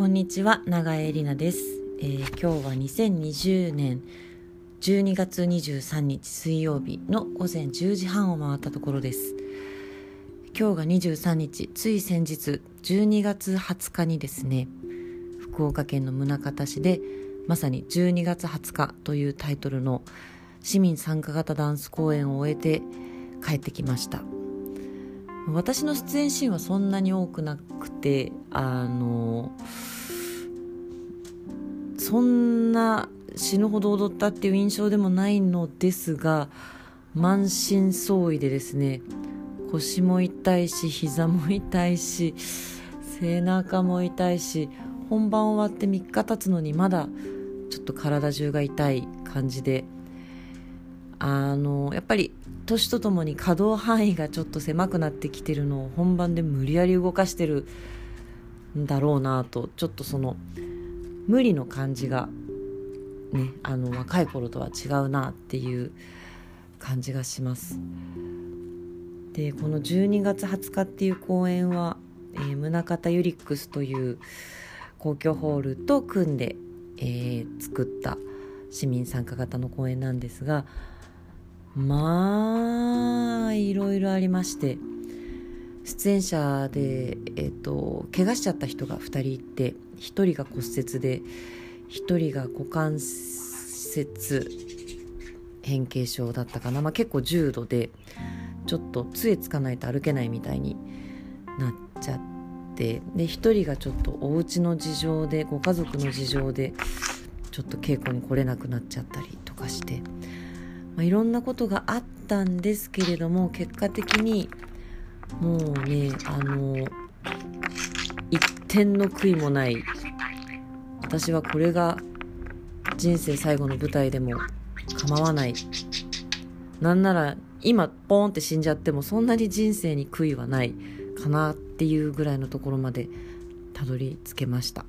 こんにちは長江里奈です、えー、今日は2020年12月23日水曜日の午前10時半を回ったところです。今日が23日つい先日12月20日にですね福岡県の宗像市でまさに12月20日というタイトルの市民参加型ダンス公演を終えて帰ってきました。私の出演シーンはそんなに多くなくてあのそんな死ぬほど踊ったっていう印象でもないのですが満身創痍でですね腰も痛いし膝も痛いし背中も痛いし本番終わって3日経つのにまだちょっと体中が痛い感じであのやっぱり年とともに可動範囲がちょっと狭くなってきてるのを本番で無理やり動かしてるんだろうなとちょっとその無理の感じがねあの若い頃とは違うなっていう感じがします。でこの12月20日っていう公演は、えー、宗像ユリックスという公共ホールと組んで、えー、作った市民参加型の公演なんですがまあいろいろありまして出演者で、えーと、怪我しちゃった人が2人いて1人が骨折で1人が股関節変形症だったかな、まあ、結構重度でちょっと杖つかないと歩けないみたいになっちゃってで1人がちょっとお家の事情でご家族の事情でちょっと稽古に来れなくなっちゃったりとかして。まあ、いろんなことがあったんですけれども結果的にもうねあの一点の悔いもない。私はこれが人生最後の舞台でも構わない。なんなら今ポーンって死んじゃってもそんなに人生に悔いはない。かなっていうぐらいのところまでたどり着けました。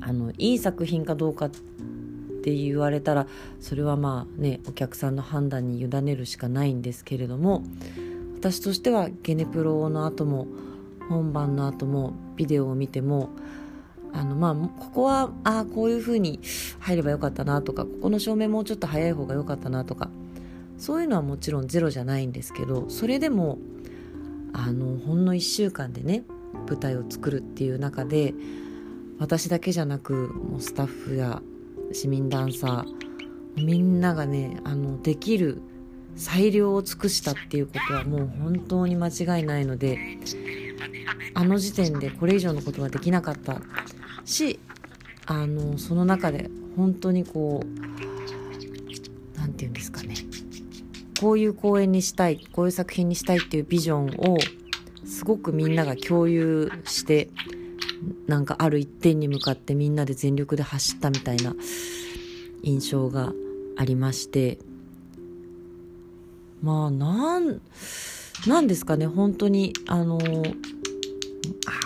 あのいい作品かどうかって言われたらそれはまあねお客さんの判断に委ねるしかないんですけれども私としてはゲネプロの後も本番の後もビデオを見てもあのまあここはああこういう風に入ればよかったなとかここの照明もうちょっと早い方が良かったなとかそういうのはもちろんゼロじゃないんですけどそれでもあのほんの1週間でね舞台を作るっていう中で私だけじゃなくもうスタッフや市民ダンサーみんながねあのできる最良を尽くしたっていうことはもう本当に間違いないのであの時点でこれ以上のことはできなかった。しあのその中で本当にこう何て言うんですかね。こういう公演にしたいこういう作品にしたいっていうビジョンをすごくみんなが共有してなんかある一点に向かってみんなで全力で走ったみたいな印象がありまして。まあなんなんですかね。本当にあの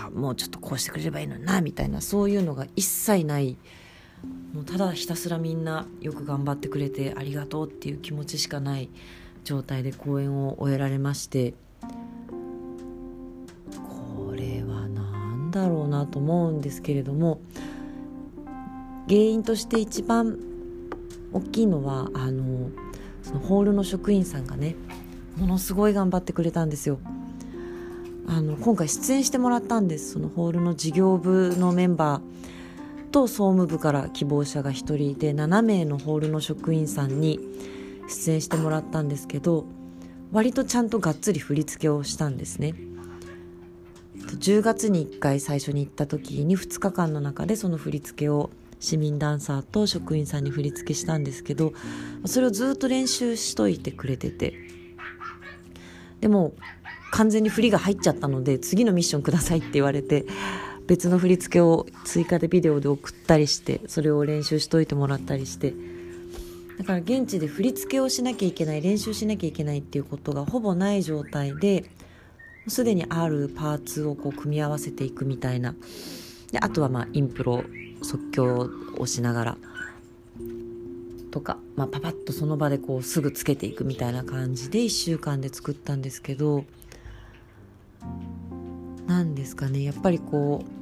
あもうちょっとこうしてくれればいいのになみたいなそういうのが一切ない。もうただひたすらみんなよく頑張ってくれてありがとうっていう気持ちしかない状態で公演を終えられまして。だろうなと思うんですけれども原因として一番大きいのはあのそのホールの職員さんがねものすごい頑張ってくれたんですよ。あの今回出演してもらったんですそのホールの事業部のメンバーと総務部から希望者が1人で7名のホールの職員さんに出演してもらったんですけど割とちゃんとがっつり振り付けをしたんですね。10月に1回最初に行った時に2日間の中でその振り付けを市民ダンサーと職員さんに振り付けしたんですけどそれをずっと練習しといてくれてて。でも完全に振りが入っちゃったので次のミッションくださいって言われて別の振り付けを追加でビデオで送ったりしてそれを練習しといてもらったりして。だから現地で振り付けをしなきゃいけない練習しなきゃいけないっていうことがほぼない状態ですでにあるパーツをこう組み合わせていくみたいな。であとはまあインプロ即興をしながら。とか、まあ、パパッとその場でこうすぐつけていくみたいな感じで1週間で作ったんですけど。何ですかね。やっぱりこう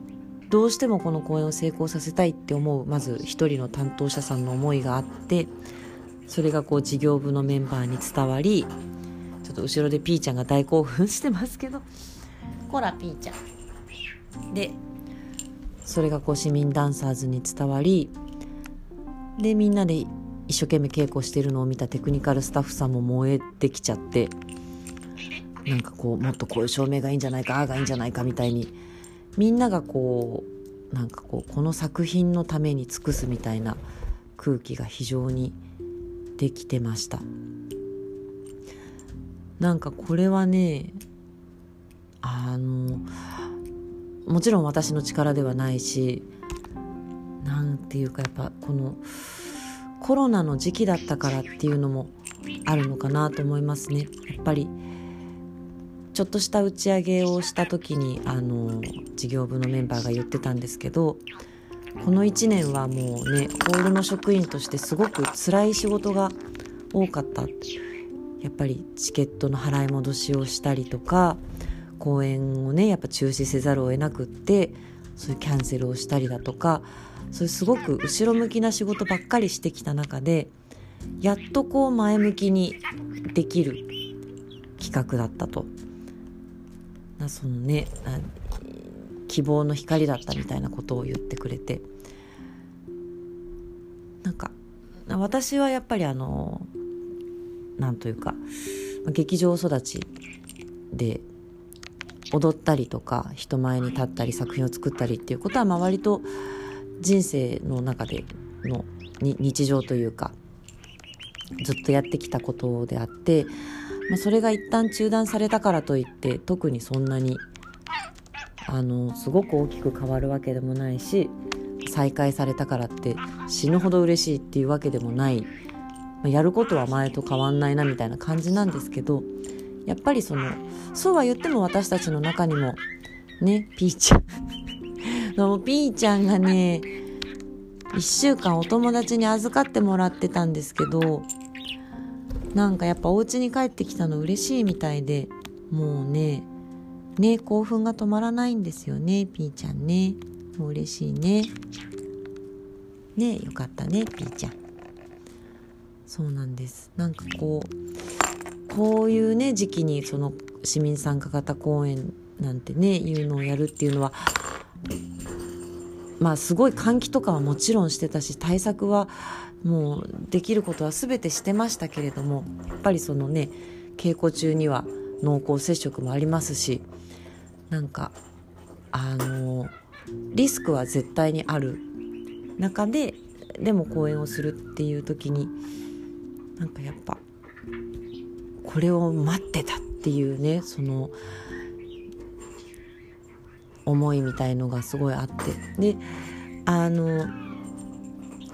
どうしてもこの公演を成功させたいって思うまず一人の担当者さんの思いがあってそれがこう事業部のメンバーに伝わりっと後ろでピーちゃんが大興奮してますけど。こらピーちゃん。でそれがこう市民ダンサーズに伝わりでみんなで一生懸命稽古してるのを見たテクニカルスタッフさんも燃えてきちゃってなんかこうもっとこういう照明がいいんじゃないかああがいいんじゃないかみたいにみんながこうなんかこうこの作品のために尽くすみたいな空気が非常にできてました。なんかこれはねあのもちろん私の力ではないしなんていうかやっぱこのコロナの時期だったからっていうのもあるのかなと思いますね。やっぱりちょっとした打ち上げをした時にあの事業部のメンバーが言ってたんですけどこの1年はもうねホールの職員としてすごく辛い仕事が多かった。やっぱりチケットの払い戻しをしたりとか公演をねやっぱ中止せざるを得なくってそういうキャンセルをしたりだとかそういうすごく後ろ向きな仕事ばっかりしてきた中でやっとこう前向きにできる企画だったと。なそのね希望の光だったみたいなことを言ってくれてなんか私はやっぱりあのなんというか劇場育ちで踊ったりとか人前に立ったり作品を作ったりっていうことはまあ割と人生の中での日常というかずっとやってきたことであって、まあ、それが一旦中断されたからといって特にそんなにあのすごく大きく変わるわけでもないし再開されたからって死ぬほど嬉しいっていうわけでもない、ま、やることは前と変わんないなみたいな感じなんですけどやっぱりそのそうは言っても私たちの中にもねピーちゃん のピーちゃんがね1週間お友達に預かってもらってたんですけどなんかやっぱお家に帰ってきたの嬉しいみたいでもうねね興奮が止まらないんですよねピーちゃんね。もう嬉しいね。ねよかったねピーちゃん。そうなんです。なんかこうこういうね時期にその市民参加型公演なんてねいうのをやるっていうのはまあすごい換気とかはもちろんしてたし対策はもうできることは全てしてましたけれどもやっぱりそのね稽古中には濃厚接触もありますしなんかあのリスクは絶対にある中ででも公演をするっていう時になんかやっぱこれを待ってたっていうねその思いみたいのがすごいあって。であの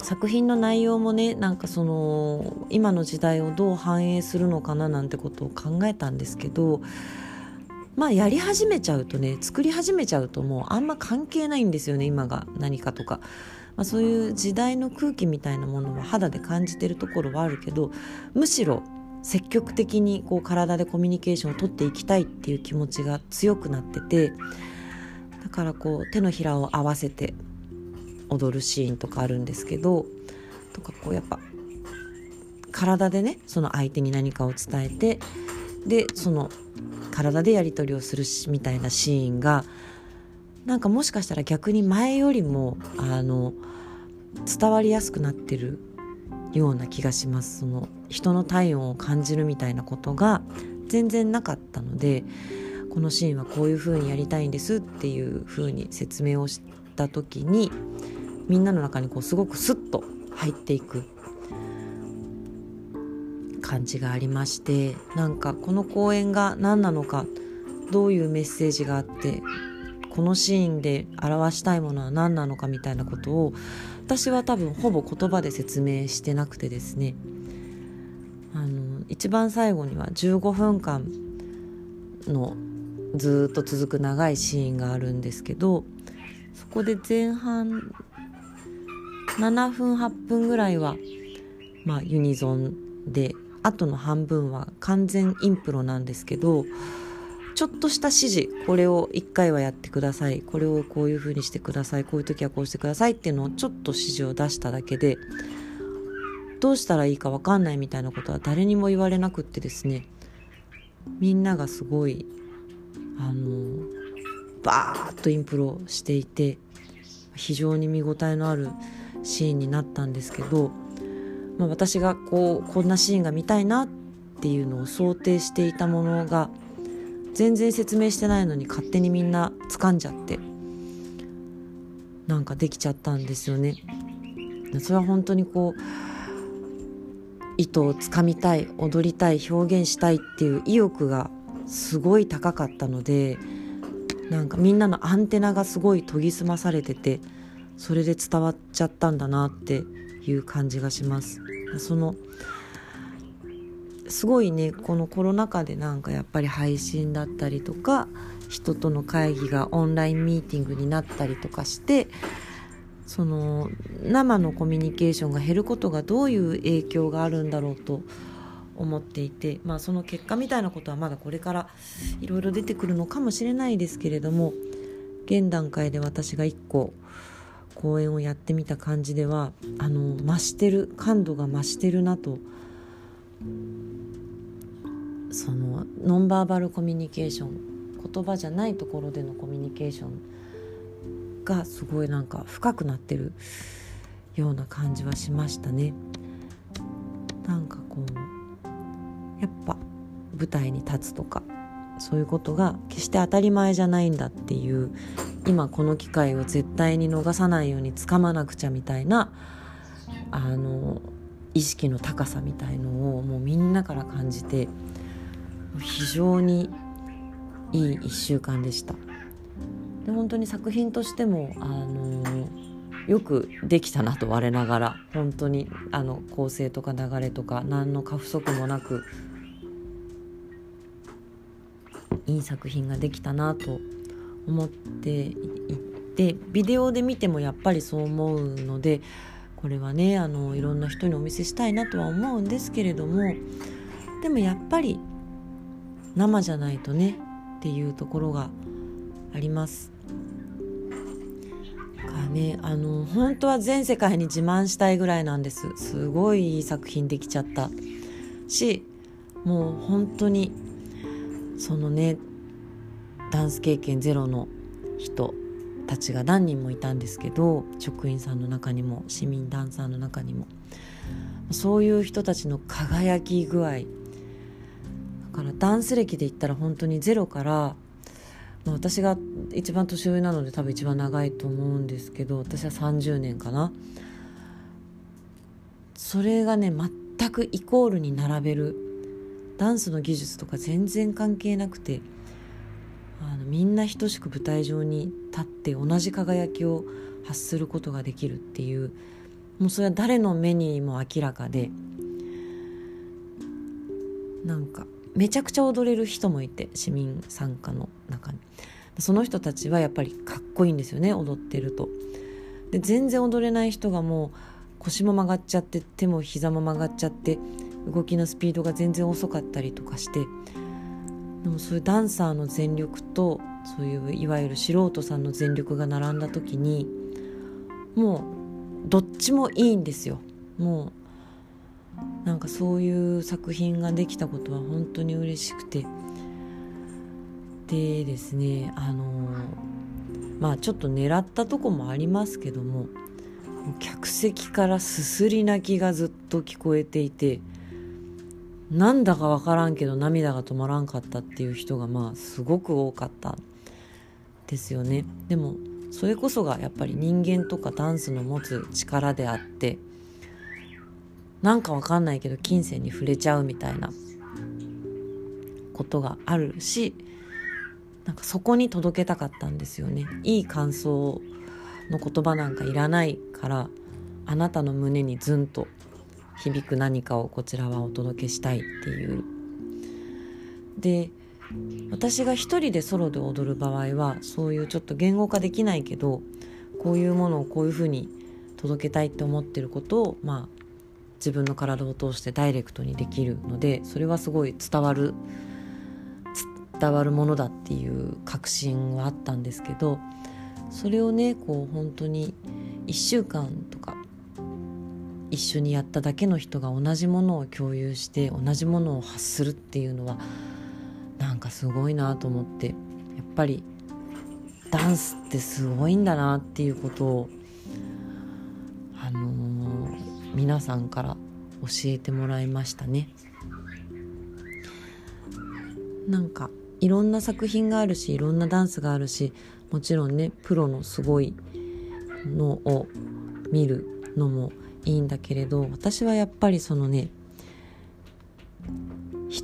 作品の内容もねなんかその今の時代をどう反映するのかななんてことを考えたんですけどまあやり始めちゃうとね作り始めちゃうともうあんま関係ないんですよね今が何かとか、まあ、そういう時代の空気みたいなものは肌で感じてるところはあるけどむしろ積極的にこう体でコミュニケーションをとっていきたいっていう気持ちが強くなっててだからこう手のひらを合わせて踊るシーンとかあるんですけどとかこうやっぱ体でねその相手に何かを伝えてでその体でやり取りをするしみたいなシーンがなんかもしかしたら逆に前よりもあの伝わりやすくなってるような気がします。その人の体温を感じるみたいなことが全然なかったのでこのシーンはこういう風にやりたいんですっていう風に説明をした時にみんなの中にこうすごくスッと入っていく。感じがありましてなんかこの公演が何なのかどういうメッセージがあってこのシーンで表したいものは何なのかみたいなことを私は多分ほぼ言葉で説明してなくてですね。あの一番最後には15分間のずっと続く長いシーンがあるんですけどそこで前半7分8分ぐらいは、まあ、ユニゾンであとの半分は完全インプロなんですけどちょっとした指示これを1回はやってください。これをこういうふうにしてください。こういう時はこうしてくださいっていうのをちょっと指示を出しただけでどうしたらいいか分かんないみたいなことは誰にも言われなくってですね。みんながすごいあのバーッとインプロしていて非常に見応えのあるシーンになったんですけど、まあ、私がこうこんなシーンが見たいなっていうのを想定していたものが全然説明してないのに勝手にみんな掴んじゃってなんかできちゃったんですよね。それは本当にこう糸をつかみたい踊りたい表現したいっていう意欲がすごい高かったのでなんかみんなのアンテナがすごい研ぎ澄まされててそれで伝わっちゃったんだなっていう感じがします。そのすごいねこのコロナ禍でなんかやっぱり配信だったりとか人との会議がオンラインミーティングになったりとかしてその生のコミュニケーションが減ることがどういう影響があるんだろうと思っていて、まあ、その結果みたいなことはまだこれからいろいろ出てくるのかもしれないですけれども現段階で私が1個公演をやってみた感じではあの増してる感度が増してるなとそのノンバーバルコミュニケーション言葉じゃないところでのコミュニケーションがすごいなんか深くなってるような感じはしましたね。なんかこうやっぱ舞台に立つとかそういうことが決して当たり前じゃないんだっていう今この機会を絶対に逃さないようにつかまなくちゃみたいなあの意識の高さみたいのをもうみんなから感じて非常にいい1週間でした。で本当に作品としてもあのよくできたなと我ながら本当にあの構成とか流れとか何の過不足もなくいい作品ができたなと思っていてビデオで見てもやっぱりそう思うのでこれはねあのいろんな人にお見せしたいなとは思うんですけれどもでもやっぱり生じゃないとねっていうところがあります。かねあの本当は全世界に自慢したいぐらいなんですすごいいい作品できちゃったしもう本当にそのねダンス経験ゼロの人たちが何人もいたんですけど職員さんの中にも市民ダンサーの中にもそういう人たちの輝き具合からダンス歴で言ったら本当にゼロから私が一番年上なので多分一番長いと思うんですけど私は30年かな。それがね全くイコールに並べる。ダンスの技術とか全然関係なくてあのみんな等しく舞台上に立って同じ輝きを発することができるっていうもうそれは誰の目にも明らかでなんかめちゃくちゃ踊れる人もいて市民参加の中に。その人たちはやっぱりかっこいいんですよね踊ってると。で全然踊れない人がもう腰も曲がっちゃって手も膝も曲がっちゃって動きのスピードが全然遅かったりとかしてでもそういうダンサーの全力とそういういわゆる素人さんの全力が並んだ時にもうどっちもいいんですよ。もうなんかそういう作品ができたことは本当に嬉しくて。でですねあのまあちょっと狙ったとこもありますけども客席からすすり泣きがずっと聞こえていてなんだか分からんけど涙が止まらんかったっていう人がまあすごく多かった。ですよね。でもそれこそがやっぱり人間とかダンスの持つ力であってなんか分かんないけど金銭に触れちゃうみたいなことがあるしなんかそこに届けたかったんですよね。いい感想の言葉なんかいらないからあなたの胸にズンと響く何かをこちらはお届けしたいっていう。で私が一人でソロで踊る場合はそういうちょっと言語化できないけどこういうものをこういうふうに届けたいって思ってることをまあ自分の体を通してダイレクトにできるのでそれはすごい伝わる伝わるものだっていう確信はあったんですけどそれをねこう本当に1週間とか一緒にやっただけの人が同じものを共有して同じものを発するっていうのはなんかすごいなと思ってやっぱりダンスってすごいんだなっていうことをあのー、皆さんから教えてもらいましたね。なんかいろんな作品があるしいろんなダンスがあるしもちろんねプロのすごいのを見るのもいいんだけれど私はやっぱりそのね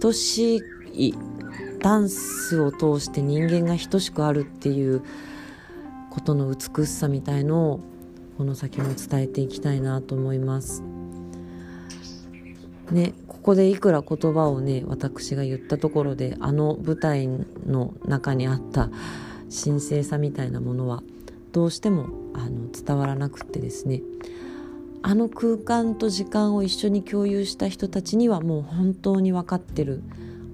等しいダンスを通して人間が等しくあるっていうことの美しさみたいのをこの先も伝えていきたいなと思います。ね、ここでいくら言葉をね私が言ったところであの舞台の中にあった神聖さみたいなものはどうしてもあの伝わらなくってですねあの空間と時間を一緒に共有した人たちにはもう本当に分かってる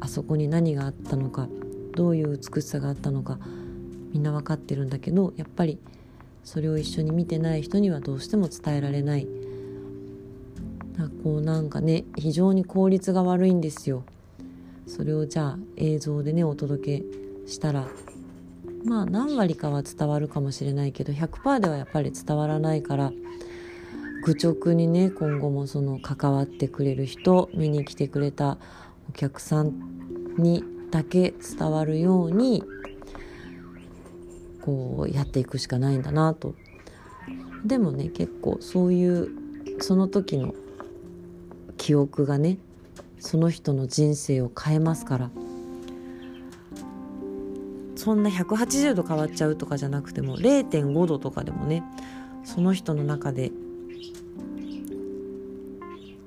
あそこに何があったのかどういう美しさがあったのかみんな分かってるんだけどやっぱりそれを一緒に見てない人にはどうしても伝えられない。こうなんかね非常に効率が悪いんですよ。それをじゃあ映像でねお届けしたら。まあ何割かは伝わるかもしれないけど100%ではやっぱり伝わらないから。愚直にね今後もその関わってくれる人見に来てくれたお客さんにだけ伝わるようにこうやっていくしかないんだなと。でもね結構そういうその時の記憶がねその人の人生を変えますから。そんな180度変わっちゃうとかじゃなくても0.5度とかでもねその人の中で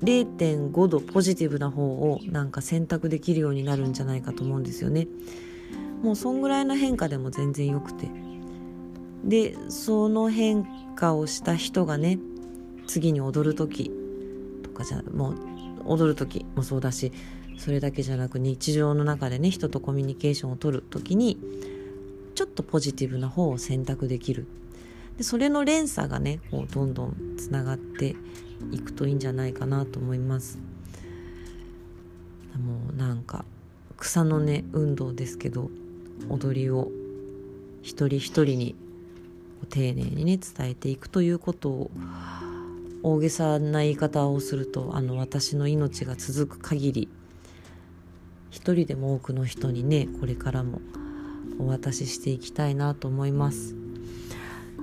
0.5度ポジティブな方をなんか選択できるようになるんじゃないかと思うんですよね。もうそんぐらいの変化でも全然よくて。でその変化をした人がね次に踊る時とかじゃもう踊る時もそうだしそれだけじゃなく日常の中でね人とコミュニケーションをとる時にちょっとポジティブな方を選択できる。でそれの連鎖がねこうどんどんつながっていくといいんじゃないかなと思います。もうなんか草の根運動ですけど踊りを一人一人に丁寧にね伝えていくということを大げさな言い方をするとあの私の命が続く限り一人でも多くの人にねこれからもお渡ししていきたいなと思います。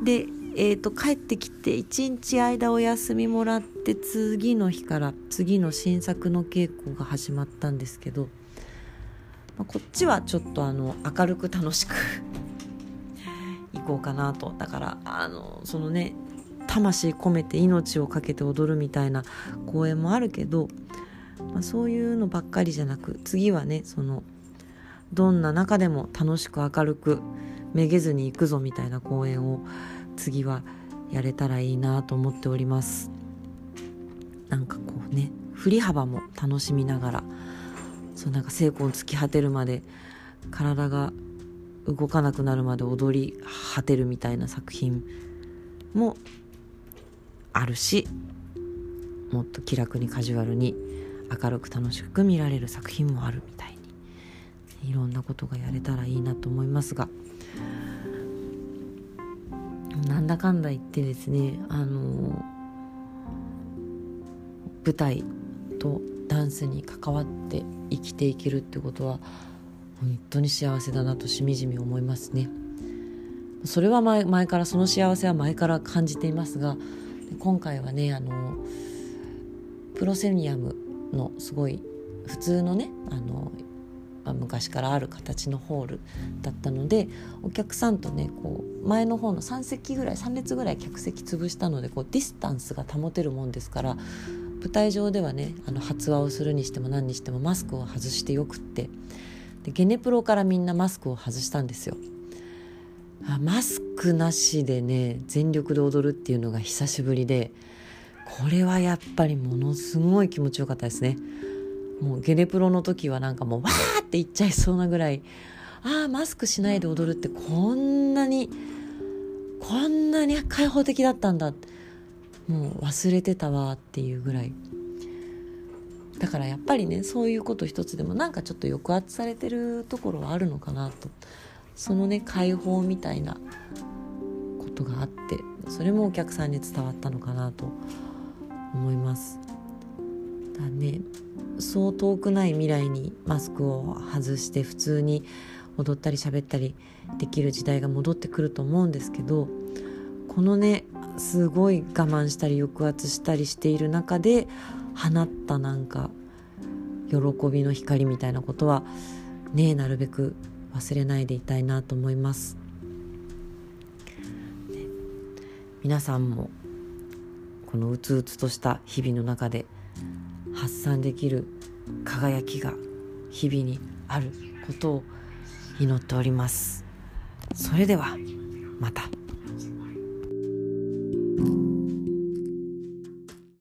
で、えーと、帰ってきて一日間お休みもらって次の日から次の新作の稽古が始まったんですけど、まあ、こっちはちょっとあの明るく楽しくこうかなと。だからあのそのね魂込めて命を懸けて踊るみたいな公演もあるけど、まあ、そういうのばっかりじゃなく次はねそのどんな中でも楽しく明るくめげずに行くぞみたいな公演を次はやれたらいいなと思っております。なんかこうね振り幅も楽しみながらそうなんか精魂突き果てるまで体が動かなくなるまで踊り果てるみたいな作品もあるしもっと気楽にカジュアルに明るく楽しく見られる作品もあるみたいにいろんなことがやれたらいいなと思いますがなんだかんだ言ってですねあの舞台とダンスに関わって生きていけるってことは本当に幸せだなとしみじみ思いますね。それは前前からその幸せは前から感じていますが今回はねあのプロセニアムのすごい普通のねあの、まあ、昔からある形のホールだったのでお客さんとねこう前の方の3席ぐらい3列ぐらい客席潰したのでこうディスタンスが保てるもんですから舞台上ではねあの発話をするにしても何にしてもマスクを外してよくってでゲネプロからみんなマスクを外したんですよ。あマスクなしでね全力で踊るっていうのが久しぶりでこれはやっぱりものすごい気持ちよかったですね。もうゲネプロの時はなんかもうわーって言っちゃいそうなぐらいああマスクしないで踊るってこんなにこんなに開放的だったんだ。もう忘れてたわっていうぐらい。だからやっぱりねそういうこと一つでもなんかちょっと抑圧されてるところはあるのかなと。そのね解放みたいなことがあってそれもお客さんに伝わったのかなと思います。だねそう遠くない未来にマスクを外して普通に踊ったり喋ったりできる時代が戻ってくると思うんですけどこのねすごい我慢したり抑圧したりしている中で放ったなんか喜びの光みたいなことはねなるべく忘れないでいたいなと思います。皆さんもこのうつうつとした日々の中で発散できる輝きが日々にあることを祈っております。それではまた。